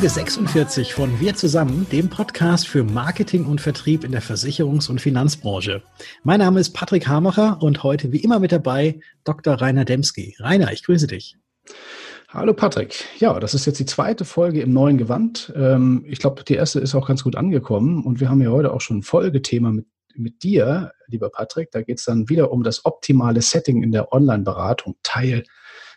Folge 46 von Wir zusammen, dem Podcast für Marketing und Vertrieb in der Versicherungs- und Finanzbranche. Mein Name ist Patrick Hamacher und heute wie immer mit dabei Dr. Rainer Demski. Rainer, ich grüße dich. Hallo Patrick. Ja, das ist jetzt die zweite Folge im neuen Gewand. Ähm, ich glaube, die erste ist auch ganz gut angekommen und wir haben ja heute auch schon ein Folgethema mit, mit dir, lieber Patrick. Da geht es dann wieder um das optimale Setting in der Online-Beratung, Teil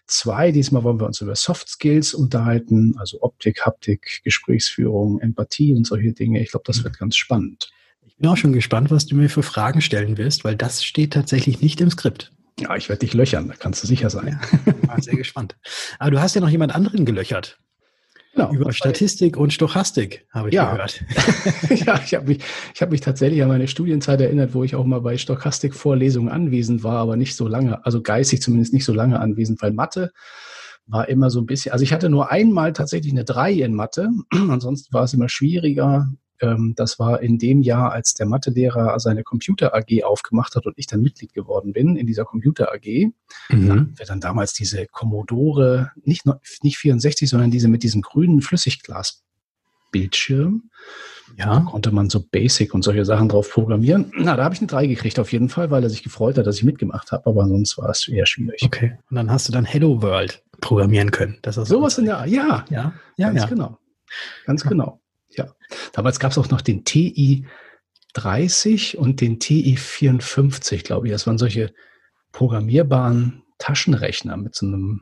zwei. Diesmal wollen wir uns über Soft Skills unterhalten, also Optik, Haptik, Gesprächsführung, Empathie und solche Dinge. Ich glaube, das mhm. wird ganz spannend. Ich bin auch schon gespannt, was du mir für Fragen stellen wirst, weil das steht tatsächlich nicht im Skript. Ja, ich werde dich löchern, da kannst du sicher sein. Ja, sehr gespannt. Aber du hast ja noch jemand anderen gelöchert. Genau. Über Statistik und Stochastik, habe ich ja. gehört. ja, ich habe mich, hab mich tatsächlich an meine Studienzeit erinnert, wo ich auch mal bei Stochastik-Vorlesungen anwesend war, aber nicht so lange, also geistig zumindest nicht so lange anwesend, weil Mathe war immer so ein bisschen, also ich hatte nur einmal tatsächlich eine 3 in Mathe, ansonsten war es immer schwieriger, ähm, das war in dem Jahr, als der Mathelehrer seine Computer AG aufgemacht hat und ich dann Mitglied geworden bin in dieser Computer AG. Mhm. Da wir dann damals diese Commodore, nicht, nicht 64, sondern diese mit diesem grünen Flüssigglasbildschirm. Ja. Da konnte man so Basic und solche Sachen drauf programmieren. Na, da habe ich eine 3 gekriegt auf jeden Fall, weil er sich gefreut hat, dass ich mitgemacht habe, aber sonst war es eher schwierig. Okay. Und dann hast du dann Hello World programmieren können. Das ist Sowas in der, ja, ja, ja, ganz ja. genau. Ganz genau. Ja, damals gab es auch noch den TI 30 und den TI 54, glaube ich. Das waren solche programmierbaren Taschenrechner mit so einem,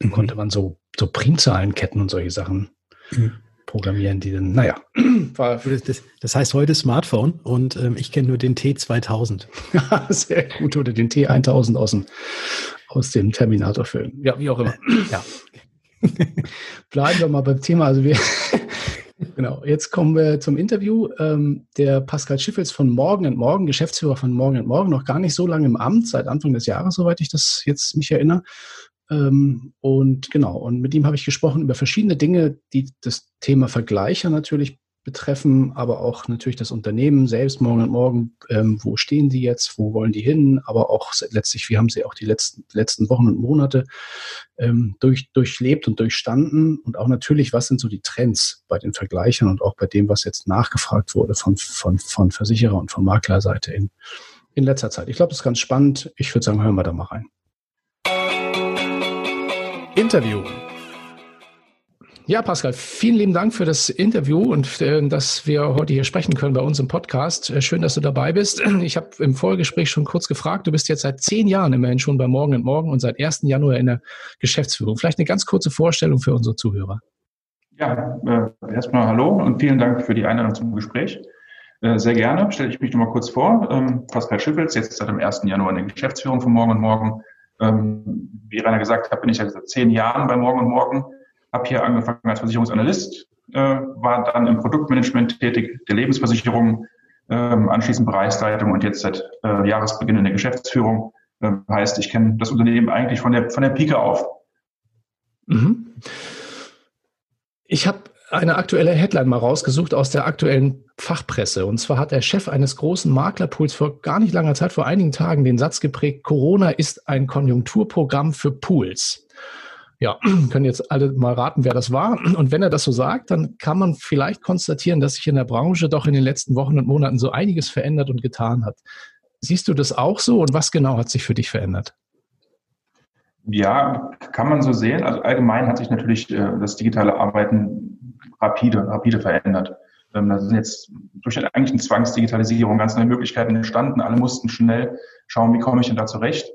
mhm. konnte man so, so Primzahlenketten und solche Sachen mhm. programmieren, die dann, naja. Das, heißt heute Smartphone und ähm, ich kenne nur den T2000. Sehr gut, oder den T1000 aus dem, aus dem Terminator-Film. Ja, wie auch immer. Ja. Bleiben wir mal beim Thema. Also wir, Genau, jetzt kommen wir zum Interview. Ähm, der Pascal Schiffels von Morgen Morgen, Geschäftsführer von Morgen Morgen, noch gar nicht so lange im Amt, seit Anfang des Jahres, soweit ich das jetzt mich erinnere. Ähm, und genau, und mit ihm habe ich gesprochen über verschiedene Dinge, die das Thema Vergleicher natürlich betreffen, aber auch natürlich das Unternehmen selbst morgen und morgen, ähm, wo stehen die jetzt, wo wollen die hin, aber auch letztlich, wie haben sie auch die letzten, letzten Wochen und Monate ähm, durch, durchlebt und durchstanden und auch natürlich, was sind so die Trends bei den Vergleichern und auch bei dem, was jetzt nachgefragt wurde von, von, von Versicherer und von Maklerseite in, in letzter Zeit. Ich glaube, das ist ganz spannend. Ich würde sagen, hören wir da mal rein. Interview. Ja, Pascal, vielen lieben Dank für das Interview und äh, dass wir heute hier sprechen können bei uns im Podcast. Äh, schön, dass du dabei bist. Ich habe im Vorgespräch schon kurz gefragt, du bist jetzt seit zehn Jahren immerhin schon bei Morgen und Morgen und seit 1. Januar in der Geschäftsführung. Vielleicht eine ganz kurze Vorstellung für unsere Zuhörer. Ja, äh, erstmal hallo und vielen Dank für die Einladung zum Gespräch. Äh, sehr gerne stelle ich mich noch mal kurz vor. Ähm, Pascal Schiffels, jetzt seit dem 1. Januar in der Geschäftsführung von Morgen und Morgen. Ähm, wie Rainer gesagt hat, bin ich seit zehn Jahren bei Morgen und Morgen habe hier angefangen als Versicherungsanalyst, äh, war dann im Produktmanagement tätig, der Lebensversicherung, äh, anschließend Bereichsleitung und jetzt seit äh, Jahresbeginn in der Geschäftsführung. Äh, heißt, ich kenne das Unternehmen eigentlich von der, von der Pike auf. Mhm. Ich habe eine aktuelle Headline mal rausgesucht aus der aktuellen Fachpresse. Und zwar hat der Chef eines großen Maklerpools vor gar nicht langer Zeit, vor einigen Tagen, den Satz geprägt, Corona ist ein Konjunkturprogramm für Pools. Ja, können jetzt alle mal raten, wer das war. Und wenn er das so sagt, dann kann man vielleicht konstatieren, dass sich in der Branche doch in den letzten Wochen und Monaten so einiges verändert und getan hat. Siehst du das auch so und was genau hat sich für dich verändert? Ja, kann man so sehen. Also allgemein hat sich natürlich äh, das digitale Arbeiten rapide, rapide verändert. Ähm, da sind jetzt durch eigentlich eine Zwangsdigitalisierung ganz neue Möglichkeiten entstanden. Alle mussten schnell schauen, wie komme ich denn da zurecht.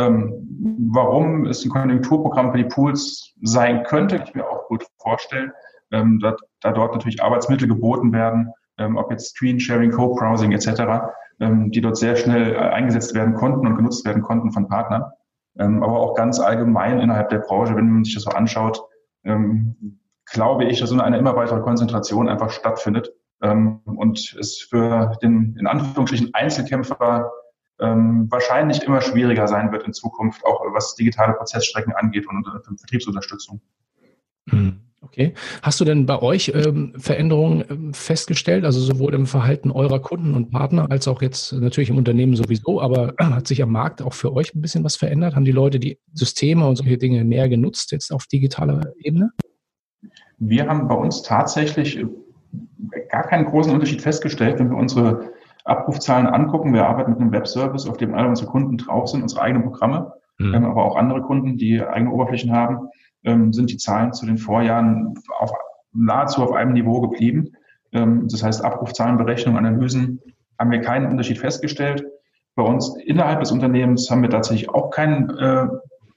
Ähm, warum es ein Konjunkturprogramm für die Pools sein könnte, kann ich mir auch gut vorstellen, ähm, da, da, dort natürlich Arbeitsmittel geboten werden, ähm, ob jetzt Screen Sharing, Co-Browsing etc., die dort sehr schnell äh, eingesetzt werden konnten und genutzt werden konnten von Partnern. Aber auch ganz allgemein innerhalb der Branche, wenn man sich das so anschaut, glaube ich, dass so eine immer weitere Konzentration einfach stattfindet und es für den in Anführungsstrichen Einzelkämpfer ähm, wahrscheinlich immer schwieriger sein wird in Zukunft, auch was digitale Prozessstrecken angeht und äh, Vertriebsunterstützung. Hm, okay. Hast du denn bei euch ähm, Veränderungen ähm, festgestellt, also sowohl im Verhalten eurer Kunden und Partner als auch jetzt natürlich im Unternehmen sowieso, aber äh, hat sich am Markt auch für euch ein bisschen was verändert? Haben die Leute die Systeme und solche Dinge mehr genutzt jetzt auf digitaler Ebene? Wir haben bei uns tatsächlich gar keinen großen Unterschied festgestellt, wenn wir unsere Abrufzahlen angucken. Wir arbeiten mit einem Webservice, auf dem alle unsere Kunden drauf sind, unsere eigenen Programme. Mhm. Haben aber auch andere Kunden, die eigene Oberflächen haben, ähm, sind die Zahlen zu den Vorjahren auf, nahezu auf einem Niveau geblieben. Ähm, das heißt, Abrufzahlenberechnung, Analysen haben wir keinen Unterschied festgestellt. Bei uns innerhalb des Unternehmens haben wir tatsächlich auch keinen, äh,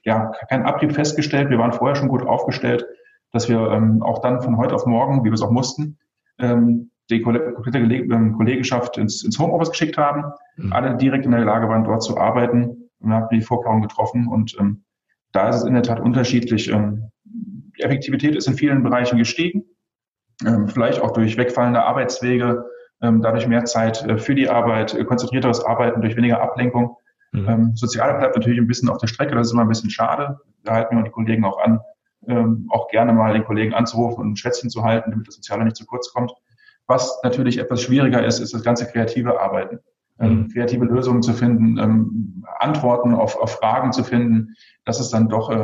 ja, keinen Abrieb festgestellt. Wir waren vorher schon gut aufgestellt, dass wir ähm, auch dann von heute auf morgen, wie wir es auch mussten, ähm, die komplette ähm, Kollegenschaft ins, ins Homeoffice geschickt haben. Mhm. Alle direkt in der Lage waren, dort zu arbeiten. Wir haben die Vorkehrungen getroffen und ähm, da ist es in der Tat unterschiedlich. Ähm, die Effektivität ist in vielen Bereichen gestiegen, ähm, vielleicht auch durch wegfallende Arbeitswege, ähm, dadurch mehr Zeit äh, für die Arbeit, äh, konzentrierteres Arbeiten durch weniger Ablenkung. Mhm. Ähm, Soziale bleibt natürlich ein bisschen auf der Strecke, das ist immer ein bisschen schade. Da halten wir die Kollegen auch an, ähm, auch gerne mal den Kollegen anzurufen und ein Schwätzchen zu halten, damit das Soziale nicht zu kurz kommt. Was natürlich etwas schwieriger ist, ist das ganze kreative Arbeiten. Ähm, mhm. kreative Lösungen zu finden, ähm, Antworten auf, auf Fragen zu finden. Das ist dann doch äh,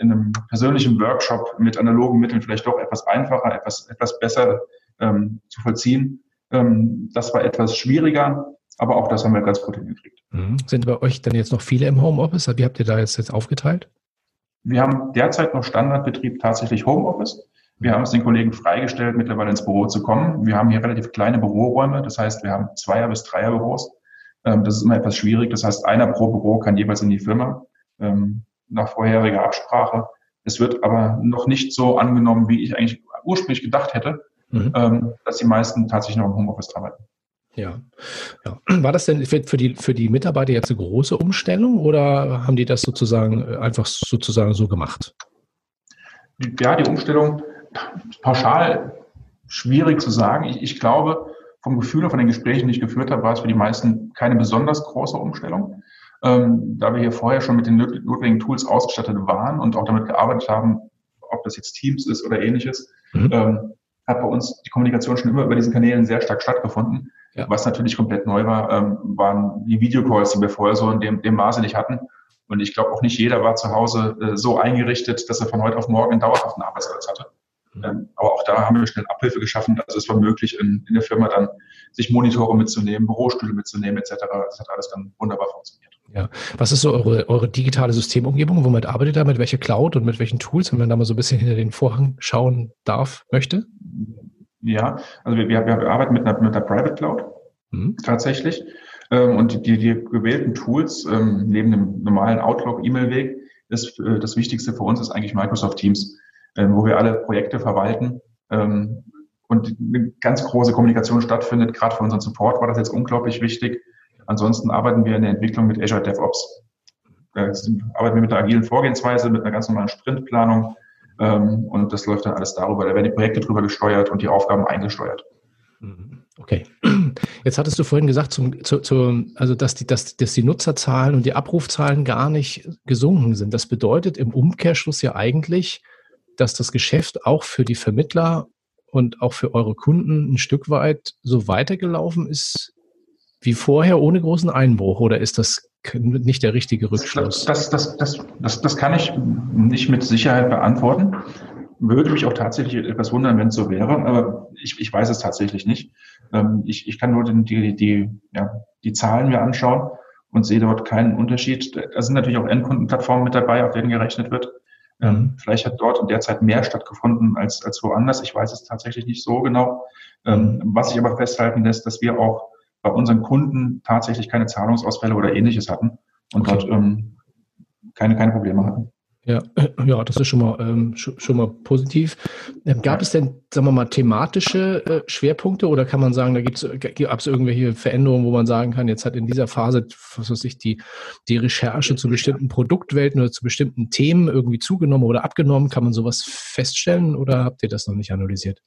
in einem persönlichen Workshop mit analogen Mitteln vielleicht doch etwas einfacher, etwas, etwas besser ähm, zu vollziehen. Ähm, das war etwas schwieriger, aber auch das haben wir ganz gut hingekriegt. Mhm. Sind bei euch dann jetzt noch viele im Homeoffice? Wie habt ihr da jetzt, jetzt aufgeteilt? Wir haben derzeit noch Standardbetrieb tatsächlich Homeoffice. Wir haben es den Kollegen freigestellt, mittlerweile ins Büro zu kommen. Wir haben hier relativ kleine Büroräume. Das heißt, wir haben Zweier- bis Dreierbüros. Ähm, das ist immer etwas schwierig. Das heißt, einer pro Büro kann jeweils in die Firma ähm, nach vorheriger Absprache. Es wird aber noch nicht so angenommen, wie ich eigentlich ursprünglich gedacht hätte, mhm. Ähm, dass die meisten tatsächlich noch im Homeoffice arbeiten. Ja. ja. War das denn für, für, die, für die Mitarbeiter jetzt eine große Umstellung oder haben die das sozusagen äh, einfach sozusagen so gemacht? Ja, die Umstellung pauschal schwierig zu sagen. Ich, ich glaube, vom Gefühl und von den Gesprächen, die ich geführt habe, war es für die meisten keine besonders große Umstellung. Ähm, da wir hier vorher schon mit den notwendigen Tools ausgestattet waren und auch damit gearbeitet haben, ob das jetzt Teams ist oder ähnliches, mhm. ähm, hat bei uns die Kommunikation schon immer über diesen Kanälen sehr stark stattgefunden. Ja. Was natürlich komplett neu war, ähm, waren die Videocalls, die wir vorher so in dem, dem Maße nicht hatten. Und ich glaube auch nicht jeder war zu Hause äh, so eingerichtet, dass er von heute auf morgen einen dauerhaften Arbeitsplatz hatte. Ähm, aber auch da haben wir schnell Abhilfe geschaffen. Also es war möglich, in, in der Firma dann sich Monitore mitzunehmen, Bürostühle mitzunehmen etc. Das hat alles dann wunderbar funktioniert. Ja. Was ist so eure, eure digitale Systemumgebung? Womit arbeitet ihr? Mit welcher Cloud und mit welchen Tools, wenn man da mal so ein bisschen hinter den Vorhang schauen darf, möchte? Ja, also wir, wir, wir arbeiten mit einer, mit einer Private Cloud mhm. tatsächlich. Ähm, und die, die gewählten Tools ähm, neben dem normalen Outlook-E-Mail-Weg ist äh, das Wichtigste für uns ist eigentlich Microsoft Teams wo wir alle Projekte verwalten ähm, und eine ganz große Kommunikation stattfindet. Gerade für unseren Support war das jetzt unglaublich wichtig. Ansonsten arbeiten wir in der Entwicklung mit Azure DevOps. Da arbeiten wir mit einer agilen Vorgehensweise, mit einer ganz normalen Sprintplanung ähm, und das läuft dann alles darüber. Da werden die Projekte drüber gesteuert und die Aufgaben eingesteuert. Mhm. Okay. Jetzt hattest du vorhin gesagt, zum, zu, zu, also dass, die, dass, dass die Nutzerzahlen und die Abrufzahlen gar nicht gesunken sind. Das bedeutet im Umkehrschluss ja eigentlich, dass das Geschäft auch für die Vermittler und auch für eure Kunden ein Stück weit so weitergelaufen ist wie vorher ohne großen Einbruch? Oder ist das nicht der richtige Rückschluss? Das, das, das, das, das kann ich nicht mit Sicherheit beantworten. Würde mich auch tatsächlich etwas wundern, wenn es so wäre, aber ich, ich weiß es tatsächlich nicht. Ähm, ich, ich kann nur die, die, ja, die Zahlen mir anschauen und sehe dort keinen Unterschied. Da sind natürlich auch Endkundenplattformen mit dabei, auf denen gerechnet wird. Ähm, mhm. vielleicht hat dort in der Zeit mehr stattgefunden als, als woanders. Ich weiß es tatsächlich nicht so genau. Ähm, was sich aber festhalten lässt, dass wir auch bei unseren Kunden tatsächlich keine Zahlungsausfälle oder ähnliches hatten und okay. dort ähm, keine, keine Probleme hatten. Ja, ja, das ist schon mal, ähm, schon mal positiv. Ähm, gab es denn, sagen wir mal, thematische äh, Schwerpunkte oder kann man sagen, da gibt's, gab es irgendwelche Veränderungen, wo man sagen kann, jetzt hat in dieser Phase, was weiß ich, die, die Recherche zu bestimmten Produktwelten oder zu bestimmten Themen irgendwie zugenommen oder abgenommen? Kann man sowas feststellen oder habt ihr das noch nicht analysiert?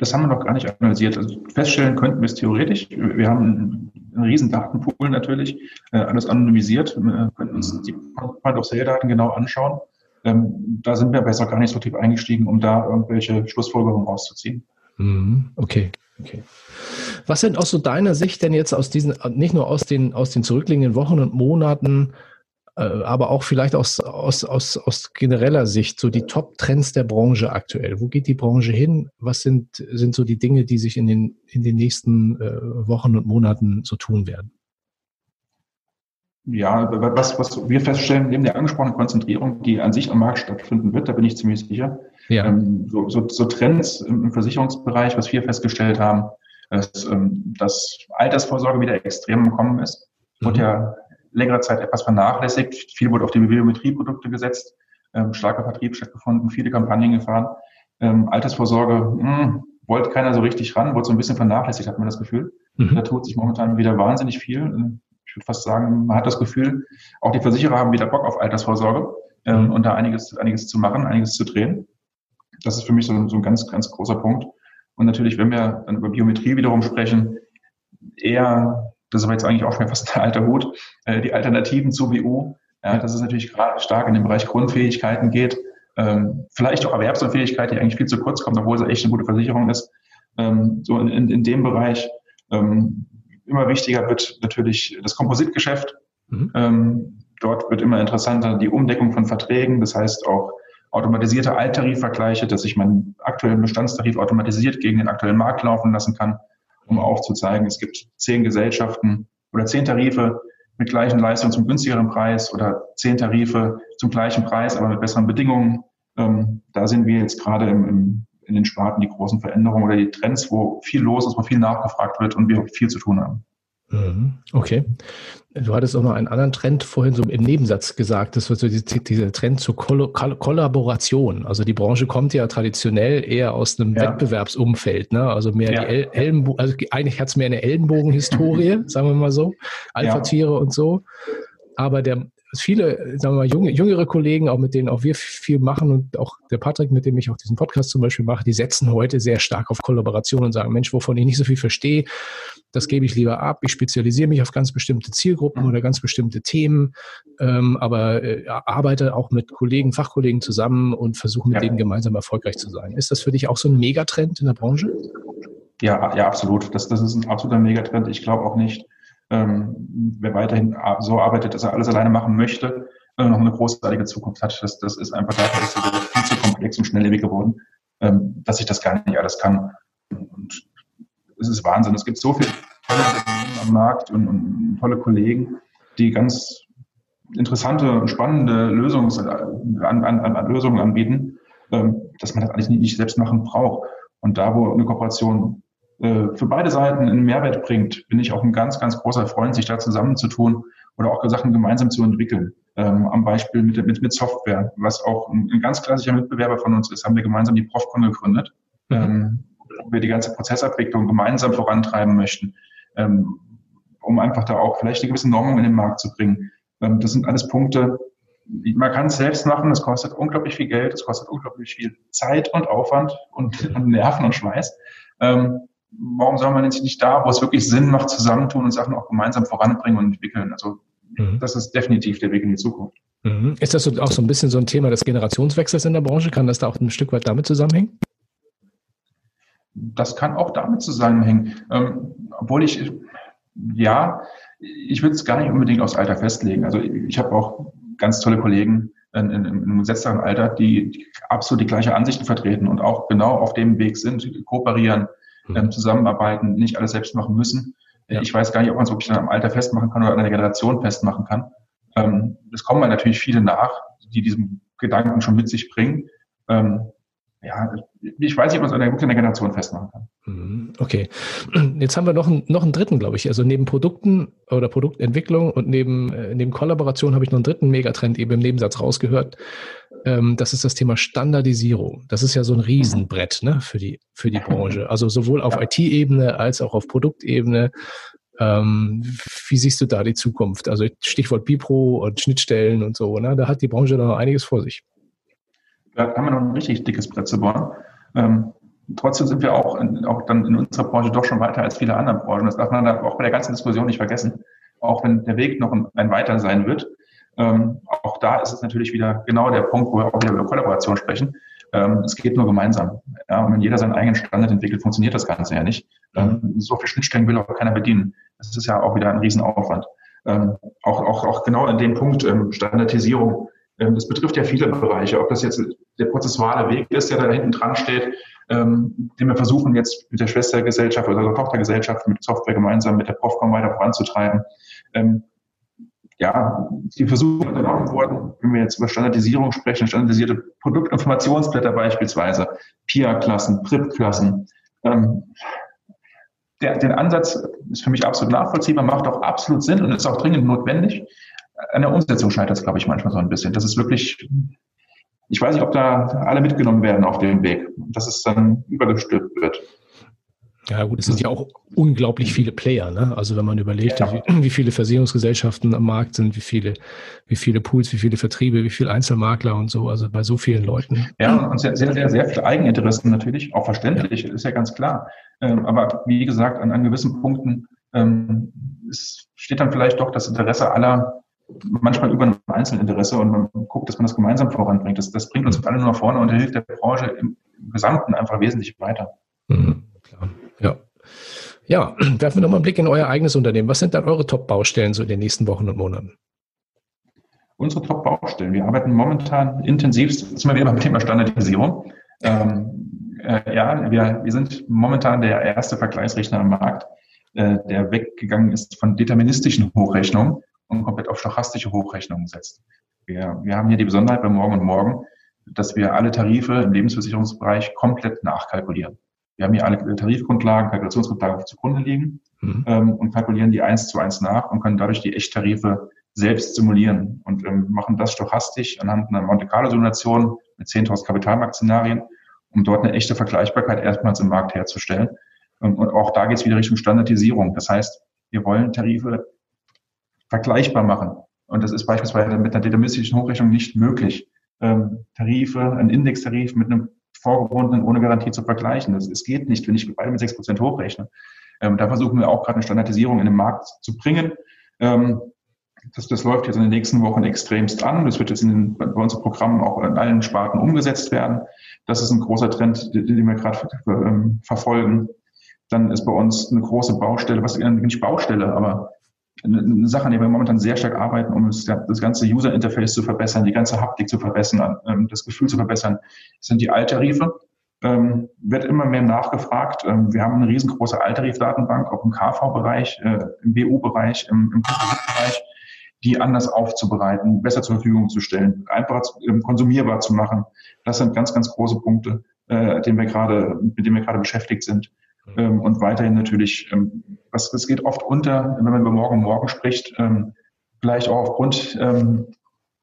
Das haben wir noch gar nicht analysiert. Also feststellen könnten wir es theoretisch. Wir haben einen riesen Datenpool natürlich, äh, alles anonymisiert, wir können uns die Point-of-Sale-Daten genau anschauen. Ähm, da sind wir besser gar nicht so tief eingestiegen, um da irgendwelche Schlussfolgerungen rauszuziehen. Mhm. Okay, okay. Was sind aus so deiner Sicht denn jetzt aus diesen, nicht nur aus den, aus den zurückliegenden Wochen und Monaten, aber auch vielleicht aus, aus, aus, aus genereller Sicht, so die Top-Trends der Branche aktuell. Wo geht die Branche hin? Was sind, sind so die Dinge, die sich in den, in den nächsten äh, Wochen und Monaten so tun werden? Ja, was, was wir feststellen, neben der angesprochenen Konzentrierung, die an sich am Markt stattfinden wird, da bin ich ziemlich sicher. Ja. Ähm, so, so, so Trends im Versicherungsbereich, was wir festgestellt haben, dass, ähm, dass Altersvorsorge wieder extrem im Kommen ist. Mhm. Wurde ja längere Zeit etwas vernachlässigt. Viel wurde auf die Biometrieprodukte gesetzt, ähm, starker Vertrieb stattgefunden, viele Kampagnen gefahren. Ähm, Altersvorsorge mh, hm, wollte keiner so richtig ran, wurde so ein bisschen vernachlässigt, hat man das Gefühl. Mhm. Da tut sich momentan wieder wahnsinnig viel ich würde fast sagen, man hat das Gefühl, auch die Versicherer haben wieder Bock auf Altersvorsorge ähm, mhm. und da einiges, einiges zu machen, einiges zu drehen. Das ist für mich so, so ein ganz, ganz großer Punkt. Und natürlich, wenn wir dann über Biometrie wiederum sprechen, eher, das ist aber jetzt eigentlich auch schon fast der alte Hut, äh, die Alternativen zu BU, ja, dass es natürlich gerade stark in den Bereich Grundfähigkeiten geht, ähm, vielleicht auch Erwerbsunfähigkeit, die eigentlich viel zu kurz kommt, obwohl es echt eine gute Versicherung ist. Ähm, so in, in dem Bereich ähm, immer wichtiger wird natürlich das Kompositgeschäft. Mhm. Ähm, dort wird immer interessanter die Umdeckung von Verträgen, das heißt auch automatisierte Alttarifvergleiche, dass ich meinen aktuellen Bestandstarif automatisiert gegen den aktuellen Markt laufen lassen kann, um aufzuzeigen, es gibt zehn Gesellschaften oder zehn Tarife mit gleichen Leistungen zum günstigeren Preis oder zehn Tarife zum gleichen Preis, aber mit besseren Bedingungen. Ähm, da sind wir jetzt gerade im, im in den Sparten die großen Veränderungen oder die Trends, wo viel los ist, wo viel nachgefragt wird und wir viel zu tun haben. Mhm. Okay. Du hattest auch noch einen anderen Trend vorhin so im Nebensatz gesagt, das wird so dieser Trend zur Kollaboration. Also die Branche kommt ja traditionell eher aus einem ja. Wettbewerbsumfeld, ne? Also mehr ja. die Ellenbogen, also eigentlich hat es mehr eine Ellenbogenhistorie, sagen wir mal so, Alpha-Tiere ja. und so. Aber der, viele, sagen wir mal, junge, jüngere Kollegen, auch mit denen auch wir viel machen und auch der Patrick, mit dem ich auch diesen Podcast zum Beispiel mache, die setzen heute sehr stark auf Kollaboration und sagen, Mensch, wovon ich nicht so viel verstehe, das gebe ich lieber ab. Ich spezialisiere mich auf ganz bestimmte Zielgruppen oder ganz bestimmte Themen, ähm, aber äh, arbeite auch mit Kollegen, Fachkollegen zusammen und versuche mit ja. denen gemeinsam erfolgreich zu sein. Ist das für dich auch so ein Megatrend in der Branche? Ja, ja, absolut. Das, das ist ein absoluter Megatrend. Ich glaube auch nicht, ähm, wer weiterhin so arbeitet, dass er alles alleine machen möchte, äh, noch eine großartige Zukunft hat. Das, das ist einfach dafür ist viel zu komplex und schnelllebig geworden, ähm, dass ich das gar nicht alles kann. Und es ist Wahnsinn. Es gibt so viele tolle Unternehmen am Markt und, und tolle Kollegen, die ganz interessante und spannende Lösungs, an, an, an Lösungen anbieten, ähm, dass man das eigentlich nicht selbst machen braucht. Und da, wo eine Kooperation äh, für beide Seiten einen Mehrwert bringt, bin ich auch ein ganz, ganz großer Freund, sich da zusammenzutun oder auch Sachen gemeinsam zu entwickeln. Ähm, am Beispiel mit, mit, mit Software, was auch ein, ein, ganz klassischer Mitbewerber von uns ist, haben wir gemeinsam die Profcon gegründet, mhm. Wo wir die ganze Prozessabwicklung gemeinsam vorantreiben möchten, ähm, um einfach da auch vielleicht eine gewisse Normung in den Markt zu bringen. Ähm, das sind alles Punkte, man kann es selbst machen, das kostet unglaublich viel Geld, es kostet unglaublich viel Zeit und Aufwand und, und Nerven und Schweiß. Ähm, warum soll man sich nicht da, wo es wirklich Sinn macht, zusammentun und Sachen auch gemeinsam voranbringen und entwickeln? Also mhm. das ist definitiv der Weg in die Zukunft. Mhm. Ist das auch so ein bisschen so ein Thema des Generationswechsels in der Branche? Kann das da auch ein Stück weit damit zusammenhängen? Das kann auch damit zusammenhängen. Ähm, obwohl ich, ja, ich würde es gar nicht unbedingt aufs Alter festlegen. Also ich habe auch ganz tolle Kollegen in, in, in einem gesetzteren Alter, die, die absolut die gleiche Ansichten vertreten und auch genau auf dem Weg sind, kooperieren, ähm, zusammenarbeiten, nicht alles selbst machen müssen. Ja. Ich weiß gar nicht, ob man es wirklich am Alter festmachen kann oder an der Generation festmachen kann. Ähm, es kommen natürlich viele nach, die diesen Gedanken schon mit sich bringen. Ähm, ja, ich weiß nicht, ob man es an der, an der Generation festmachen kann. Mhm, okay. Jetzt haben wir noch einen, noch einen dritten, glaube ich. Also neben Produkten oder Produktentwicklung und neben, äh, neben Kollaboration habe ich noch einen dritten Megatrend eben im Nebensatz rausgehört. Ähm, das ist das Thema Standardisierung. Das ist ja so ein Riesenbrett ne, für, die, für die Branche. Also sowohl auf ja. IT-Ebene als auch auf Produktebene. Ähm, wie siehst du da die Zukunft? Also Stichwort Bipro und Schnittstellen und so. Ne? Da hat die Branche da noch einiges vor sich. Da haben wir noch ein richtig dickes Brett zu bauen. Ähm, trotzdem sind wir auch, in, auch dann in unserer Branche doch schon weiter als viele andere Branchen. Das darf man da auch bei der ganzen Diskussion nicht vergessen. Auch wenn der Weg noch ein, ein weiter sein wird. Ähm, auch da ist es natürlich wieder genau der Punkt, wo wir auch wieder über Kollaboration sprechen. Ähm, es geht nur gemeinsam. Ja, und wenn jeder seinen eigenen Standard entwickelt, funktioniert das Ganze ja nicht. Ähm, so viele Schnittstellen will auch keiner bedienen. Das ist ja auch wieder ein Riesenaufwand. Ähm, auch, auch, auch genau an dem Punkt ähm, Standardisierung. Ähm, das betrifft ja viele Bereiche. Ob das jetzt der prozessuale Weg ist, der da hinten dran steht, ähm, den wir versuchen jetzt mit der Schwestergesellschaft oder der Tochtergesellschaft mit Software gemeinsam mit der Profcom weiter voranzutreiben. Ähm, ja, die Versuche unternommen wurden, wenn wir jetzt über Standardisierung sprechen, standardisierte Produktinformationsblätter beispielsweise, PIA-Klassen, PRIP-Klassen. Der, der Ansatz ist für mich absolut nachvollziehbar, macht auch absolut Sinn und ist auch dringend notwendig. An der Umsetzung scheitert es, glaube ich, manchmal so ein bisschen. Das ist wirklich, ich weiß nicht, ob da alle mitgenommen werden auf dem Weg, dass es dann übergestülpt wird. Ja gut, es sind ja auch unglaublich viele Player. Ne? Also wenn man überlegt, ja. wie, wie, viele Versicherungsgesellschaften am Markt sind, wie viele, wie viele Pools, wie viele Vertriebe, wie viele Einzelmakler und so, also bei so vielen Leuten. Ja, und sehr, sehr, sehr, sehr viele Eigeninteressen natürlich, auch verständlich, ja. ist ja ganz klar. Ähm, aber wie gesagt, an, an gewissen Punkten ähm, steht dann vielleicht doch das Interesse aller manchmal über ein Einzelinteresse und man guckt, dass man das gemeinsam voranbringt. Das, das bringt uns alle nur nach vorne und hilft der Branche im, Gesamten einfach wesentlich weiter. Mhm, klar. Ja. Ja, werfen wir nochmal einen Blick in euer eigenes Unternehmen. Was sind dann eure Top-Baustellen so in den nächsten Wochen und Monaten? Unsere Top-Baustellen. Wir arbeiten momentan intensiv, jetzt sind wir wieder beim Thema Standardisierung. Ähm, äh, ja, wir, wir sind momentan der erste Vergleichsrechner am Markt, äh, der weggegangen ist von deterministischen Hochrechnungen und komplett auf stochastische Hochrechnungen setzt. Wir, wir haben hier die Besonderheit bei Morgen und Morgen, dass wir alle Tarife im Lebensversicherungsbereich komplett nachkalkulieren. Wir haben hier alle Tarifgrundlagen, Kalkulationsgrundlagen zugrunde liegen mhm. ähm, und kalkulieren die eins zu eins nach und können dadurch die Echttarife selbst simulieren und ähm, machen das stochastisch anhand einer Monte Carlo Simulation mit 10.000 Kapitalmarktszenarien, um dort eine echte Vergleichbarkeit erstmals im Markt herzustellen. Und, und auch da geht es wieder Richtung Standardisierung. Das heißt, wir wollen Tarife vergleichbar machen. Und das ist beispielsweise mit einer deterministischen Hochrechnung nicht möglich. Ähm, Tarife, ein Indextarif mit einem vorgebundenen ohne Garantie zu vergleichen. Das, es geht nicht, wenn ich beide mit sechs Prozent hochrechne. Ähm, da versuchen wir auch gerade eine Standardisierung in den Markt zu bringen. Ähm, das, das läuft jetzt in den nächsten Wochen extremst an. Das wird jetzt in den, bei unseren Programmen auch in allen Sparten umgesetzt werden. Das ist ein großer Trend, den, den wir gerade ähm, verfolgen. Dann ist bei uns eine große Baustelle, was nicht Baustelle, aber eine Sache, an der wir momentan sehr stark arbeiten, um das ganze User-Interface zu verbessern, die ganze Haptik zu verbessern, ähm, das Gefühl zu verbessern, sind die Alttarife. Ähm, wird immer mehr nachgefragt. Ähm, wir haben eine riesengroße Alttarif-Datenbank, auch im KV-Bereich, äh, im BU-Bereich, im, im bereich die anders aufzubereiten, besser zur Verfügung zu stellen, einfacher ähm, konsumierbar zu machen. Das sind ganz, ganz große Punkte, äh, denen wir gerade, mit denen wir gerade beschäftigt sind. Ähm, und weiterhin natürlich, ähm, was, das geht oft unter, wenn man über Morgen Morgen spricht, ähm, vielleicht auch aufgrund ähm,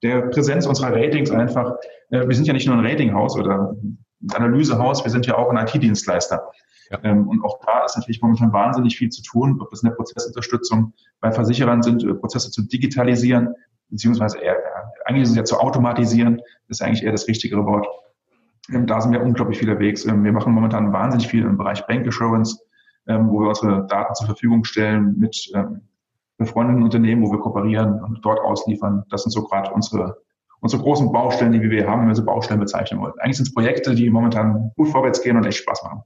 der Präsenz unserer Ratings einfach. Äh, wir sind ja nicht nur ein Ratinghaus oder ein Analysehaus, wir sind ja auch ein IT-Dienstleister. Ja. Ähm, und auch da ist natürlich momentan wahnsinnig viel zu tun, ob das in der Prozessunterstützung bei Versicherern sind, äh, Prozesse zu digitalisieren, beziehungsweise eher, eigentlich ist es ja zu automatisieren, ist eigentlich eher das richtigere Wort. Ähm, da sind wir unglaublich viel unterwegs. Ähm, wir machen momentan wahnsinnig viel im Bereich Bank Assurance, ähm, wo wir unsere Daten zur Verfügung stellen mit befreundeten Unternehmen, wo wir kooperieren und dort ausliefern. Das sind so gerade unsere, unsere großen Baustellen, die wir haben, wenn wir so Baustellen bezeichnen wollen. Eigentlich sind es Projekte, die momentan gut vorwärts gehen und echt Spaß machen.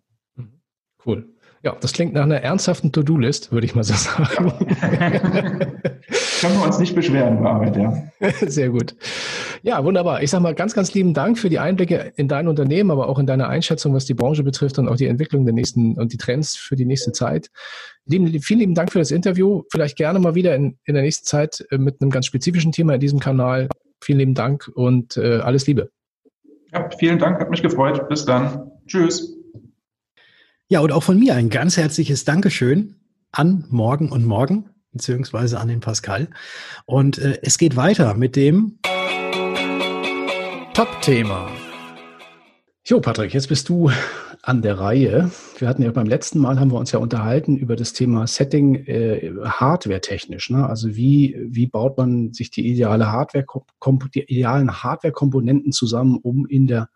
Cool. Ja, das klingt nach einer ernsthaften To-Do-List, würde ich mal so sagen. Können wir uns nicht beschweren bei Arbeit, ja. Sehr gut. Ja, wunderbar. Ich sage mal ganz, ganz lieben Dank für die Einblicke in dein Unternehmen, aber auch in deine Einschätzung, was die Branche betrifft und auch die Entwicklung der nächsten und die Trends für die nächste Zeit. Lieben, vielen lieben Dank für das Interview. Vielleicht gerne mal wieder in, in der nächsten Zeit äh, mit einem ganz spezifischen Thema in diesem Kanal. Vielen lieben Dank und äh, alles Liebe. Ja, vielen Dank, hat mich gefreut. Bis dann. Tschüss. Ja, und auch von mir ein ganz herzliches Dankeschön an Morgen und Morgen, beziehungsweise an den Pascal. Und äh, es geht weiter mit dem Top-Thema. Jo, Patrick, jetzt bist du an der Reihe. Wir hatten ja beim letzten Mal haben wir uns ja unterhalten über das Thema Setting äh, Hardware-technisch. Ne? Also wie, wie baut man sich die ideale Hardware, die idealen Hardware-Komponenten zusammen, um in der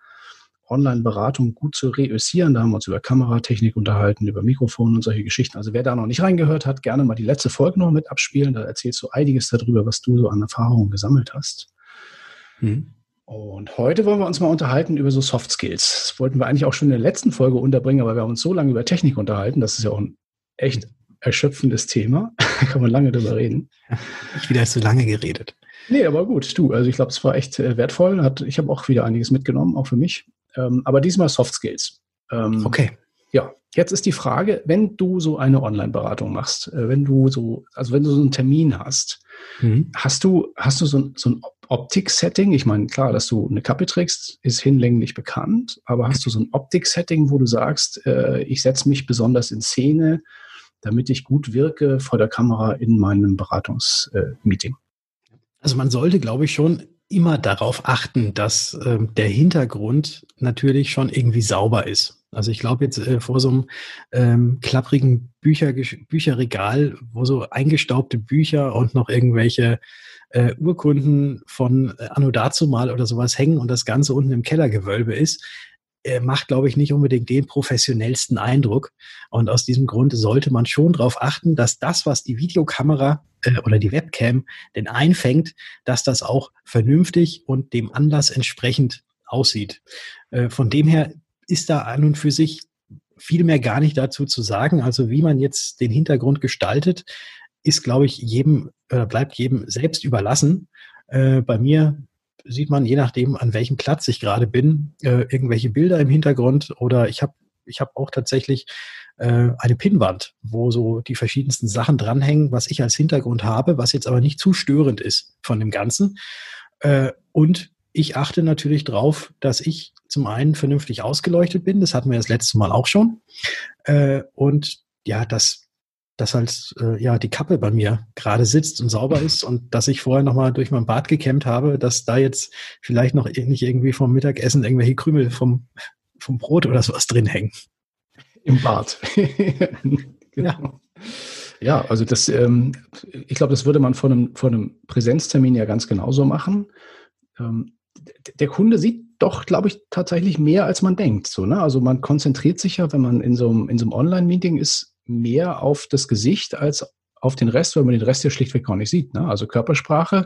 Online-Beratung gut zu reüssieren. Da haben wir uns über Kameratechnik unterhalten, über Mikrofone und solche Geschichten. Also wer da noch nicht reingehört hat, gerne mal die letzte Folge noch mit abspielen. Da erzählst du einiges darüber, was du so an Erfahrungen gesammelt hast. Mhm. Und heute wollen wir uns mal unterhalten über so Soft Skills. Das wollten wir eigentlich auch schon in der letzten Folge unterbringen, aber wir haben uns so lange über Technik unterhalten. Das ist ja auch ein echt erschöpfendes Thema. da kann man lange drüber reden. Ich wieder zu lange geredet. Nee, aber gut, du, also ich glaube, es war echt äh, wertvoll. Hat, ich habe auch wieder einiges mitgenommen, auch für mich. Ähm, aber diesmal Soft Skills. Ähm, okay. Ja, jetzt ist die Frage, wenn du so eine Online-Beratung machst, äh, wenn du so, also wenn du so einen Termin hast, mhm. hast du, hast du so, so ein Optik-Setting? Ich meine, klar, dass du eine Kappe trägst, ist hinlänglich bekannt, aber hast du so ein Optik-Setting, wo du sagst, äh, ich setze mich besonders in Szene, damit ich gut wirke vor der Kamera in meinem Beratungsmeeting? Äh, also man sollte, glaube ich, schon immer darauf achten, dass äh, der Hintergrund natürlich schon irgendwie sauber ist. Also ich glaube jetzt äh, vor so einem ähm, klapprigen Bücher, Bücherregal, wo so eingestaubte Bücher und noch irgendwelche äh, Urkunden von äh, Anno dazumal oder sowas hängen und das Ganze unten im Kellergewölbe ist, macht, glaube ich, nicht unbedingt den professionellsten Eindruck. Und aus diesem Grund sollte man schon darauf achten, dass das, was die Videokamera äh, oder die Webcam denn einfängt, dass das auch vernünftig und dem Anlass entsprechend aussieht. Äh, von dem her ist da an und für sich viel mehr gar nicht dazu zu sagen. Also wie man jetzt den Hintergrund gestaltet, ist, glaube ich, jedem oder bleibt jedem selbst überlassen. Äh, bei mir sieht man, je nachdem, an welchem Platz ich gerade bin, äh, irgendwelche Bilder im Hintergrund oder ich habe ich hab auch tatsächlich äh, eine Pinnwand, wo so die verschiedensten Sachen dranhängen, was ich als Hintergrund habe, was jetzt aber nicht zu störend ist von dem Ganzen. Äh, und ich achte natürlich drauf, dass ich zum einen vernünftig ausgeleuchtet bin. Das hatten wir das letzte Mal auch schon. Äh, und ja, dass dass halt äh, ja die Kappe bei mir gerade sitzt und sauber ist und dass ich vorher nochmal durch mein Bad gekämmt habe, dass da jetzt vielleicht noch nicht irgendwie vom Mittagessen irgendwelche Krümel vom, vom Brot oder sowas drin hängen. Im Bad. genau. Ja. Ja, also das, ähm, ich glaube, das würde man von einem, von einem Präsenztermin ja ganz genauso machen. Ähm, der Kunde sieht doch, glaube ich, tatsächlich mehr, als man denkt. So, ne? Also man konzentriert sich ja, wenn man in so einem, in so einem Online-Meeting ist, mehr auf das Gesicht als auf den Rest, weil man den Rest ja schlichtweg gar nicht sieht. Ne? Also Körpersprache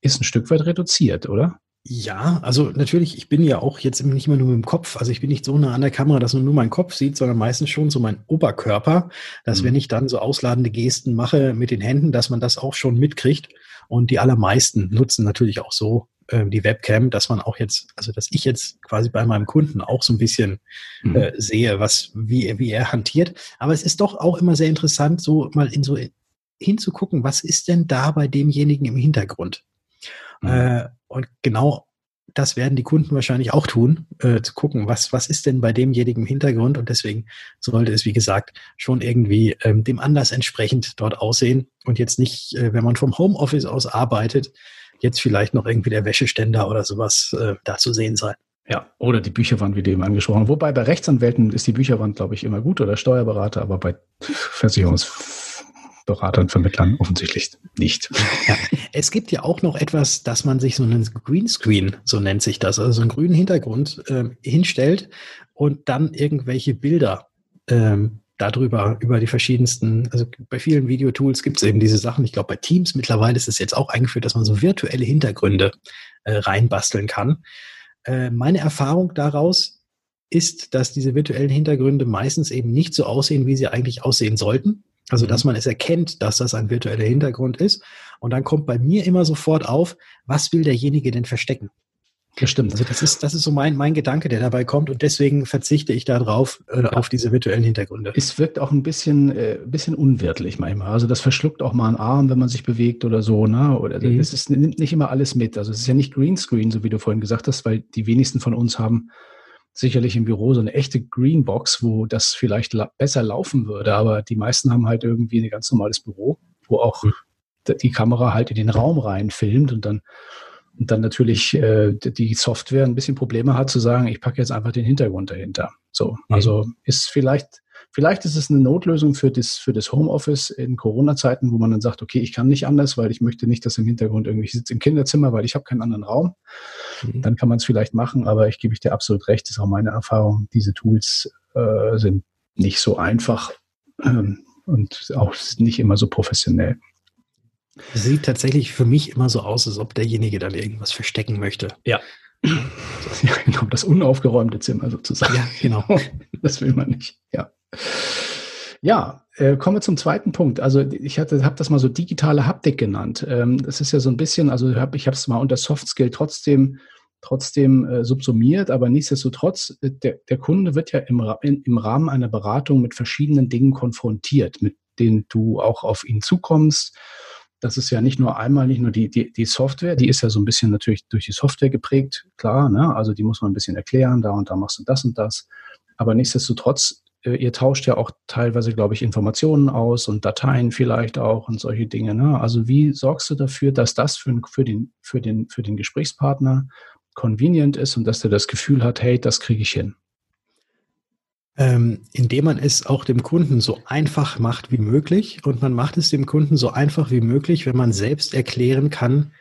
ist ein Stück weit reduziert, oder? Ja, also natürlich, ich bin ja auch jetzt nicht mehr nur mit dem Kopf, also ich bin nicht so nah an der Kamera, dass man nur meinen Kopf sieht, sondern meistens schon so mein Oberkörper, dass mhm. wenn ich dann so ausladende Gesten mache mit den Händen, dass man das auch schon mitkriegt. Und die allermeisten nutzen natürlich auch so äh, die Webcam, dass man auch jetzt, also dass ich jetzt quasi bei meinem Kunden auch so ein bisschen mhm. äh, sehe, was, wie, wie er hantiert. Aber es ist doch auch immer sehr interessant, so mal in so hinzugucken, was ist denn da bei demjenigen im Hintergrund? Mhm. Äh, und genau das werden die Kunden wahrscheinlich auch tun, äh, zu gucken, was, was ist denn bei demjenigen im Hintergrund und deswegen sollte es, wie gesagt, schon irgendwie ähm, dem Anlass entsprechend dort aussehen und jetzt nicht, äh, wenn man vom Homeoffice aus arbeitet, jetzt vielleicht noch irgendwie der Wäscheständer oder sowas äh, da zu sehen sein. Ja, oder die Bücherwand, wie du eben angesprochen hast. Wobei bei Rechtsanwälten ist die Bücherwand, glaube ich, immer gut oder Steuerberater, aber bei Versicherungsberatern, Vermittlern offensichtlich nicht. Ja, es gibt ja auch noch etwas, dass man sich so einen Greenscreen, so nennt sich das, also so einen grünen Hintergrund äh, hinstellt und dann irgendwelche Bilder ähm, darüber, über die verschiedensten, also bei vielen Videotools gibt es eben diese Sachen. Ich glaube, bei Teams mittlerweile ist es jetzt auch eingeführt, dass man so virtuelle Hintergründe äh, reinbasteln kann. Äh, meine Erfahrung daraus ist, dass diese virtuellen Hintergründe meistens eben nicht so aussehen, wie sie eigentlich aussehen sollten. Also, dass mhm. man es erkennt, dass das ein virtueller Hintergrund ist. Und dann kommt bei mir immer sofort auf, was will derjenige denn verstecken? Das stimmt. Also das ist, das ist so mein, mein Gedanke, der dabei kommt und deswegen verzichte ich darauf, äh, ja. auf diese virtuellen Hintergründe. Es wirkt auch ein bisschen, äh, bisschen unwirtlich manchmal. Also das verschluckt auch mal einen Arm, wenn man sich bewegt oder so, ne? Oder mhm. das ist, nimmt nicht immer alles mit. Also es ist ja nicht Greenscreen, so wie du vorhin gesagt hast, weil die wenigsten von uns haben sicherlich im Büro so eine echte Greenbox, wo das vielleicht la besser laufen würde, aber die meisten haben halt irgendwie ein ganz normales Büro, wo auch mhm. die Kamera halt in den Raum rein filmt und dann und dann natürlich äh, die Software ein bisschen Probleme hat zu sagen, ich packe jetzt einfach den Hintergrund dahinter. So, mhm. also ist vielleicht, vielleicht ist es eine Notlösung für das, für das Homeoffice in Corona-Zeiten, wo man dann sagt, okay, ich kann nicht anders, weil ich möchte nicht, dass im Hintergrund irgendwie sitzt im Kinderzimmer, weil ich habe keinen anderen Raum. Mhm. Dann kann man es vielleicht machen, aber ich gebe ich dir absolut recht, das ist auch meine Erfahrung. Diese Tools äh, sind nicht so einfach ähm, und auch nicht immer so professionell. Sieht tatsächlich für mich immer so aus, als ob derjenige dann irgendwas verstecken möchte. Ja. Ja, genau, das unaufgeräumte Zimmer sozusagen. Ja, genau. Das will man nicht. Ja. Ja, Äh, kommen wir zum zweiten Punkt. Also ich habe das mal so digitale Haptik genannt. Ähm, das ist ja so ein bisschen, also hab, ich habe es mal unter Soft Skill trotzdem trotzdem äh, subsumiert, aber nichtsdestotrotz, äh, der, der Kunde wird ja im, in, im Rahmen einer Beratung mit verschiedenen Dingen konfrontiert, mit denen du auch auf ihn zukommst. Das ist ja nicht nur einmal, nicht nur die, die, die Software, die ist ja so ein bisschen natürlich durch die Software geprägt, klar, ne? also die muss man ein bisschen erklären, da und da machst du das und das. Aber nichtsdestotrotz äh, ihr tauscht ja auch teilweise, glaube ich, Informationen aus und Dateien vielleicht auch und solche Dinge. Ne? Also wie sorgst du dafür, dass das für, für, den, für, den, für den Gesprächspartner convenient ist und dass der das Gefühl hat, hey, das kriege ich hin? Ähm, indem man es auch dem Kunden so einfach macht wie möglich. Und man macht es dem Kunden so einfach wie möglich, wenn man selbst erklären kann,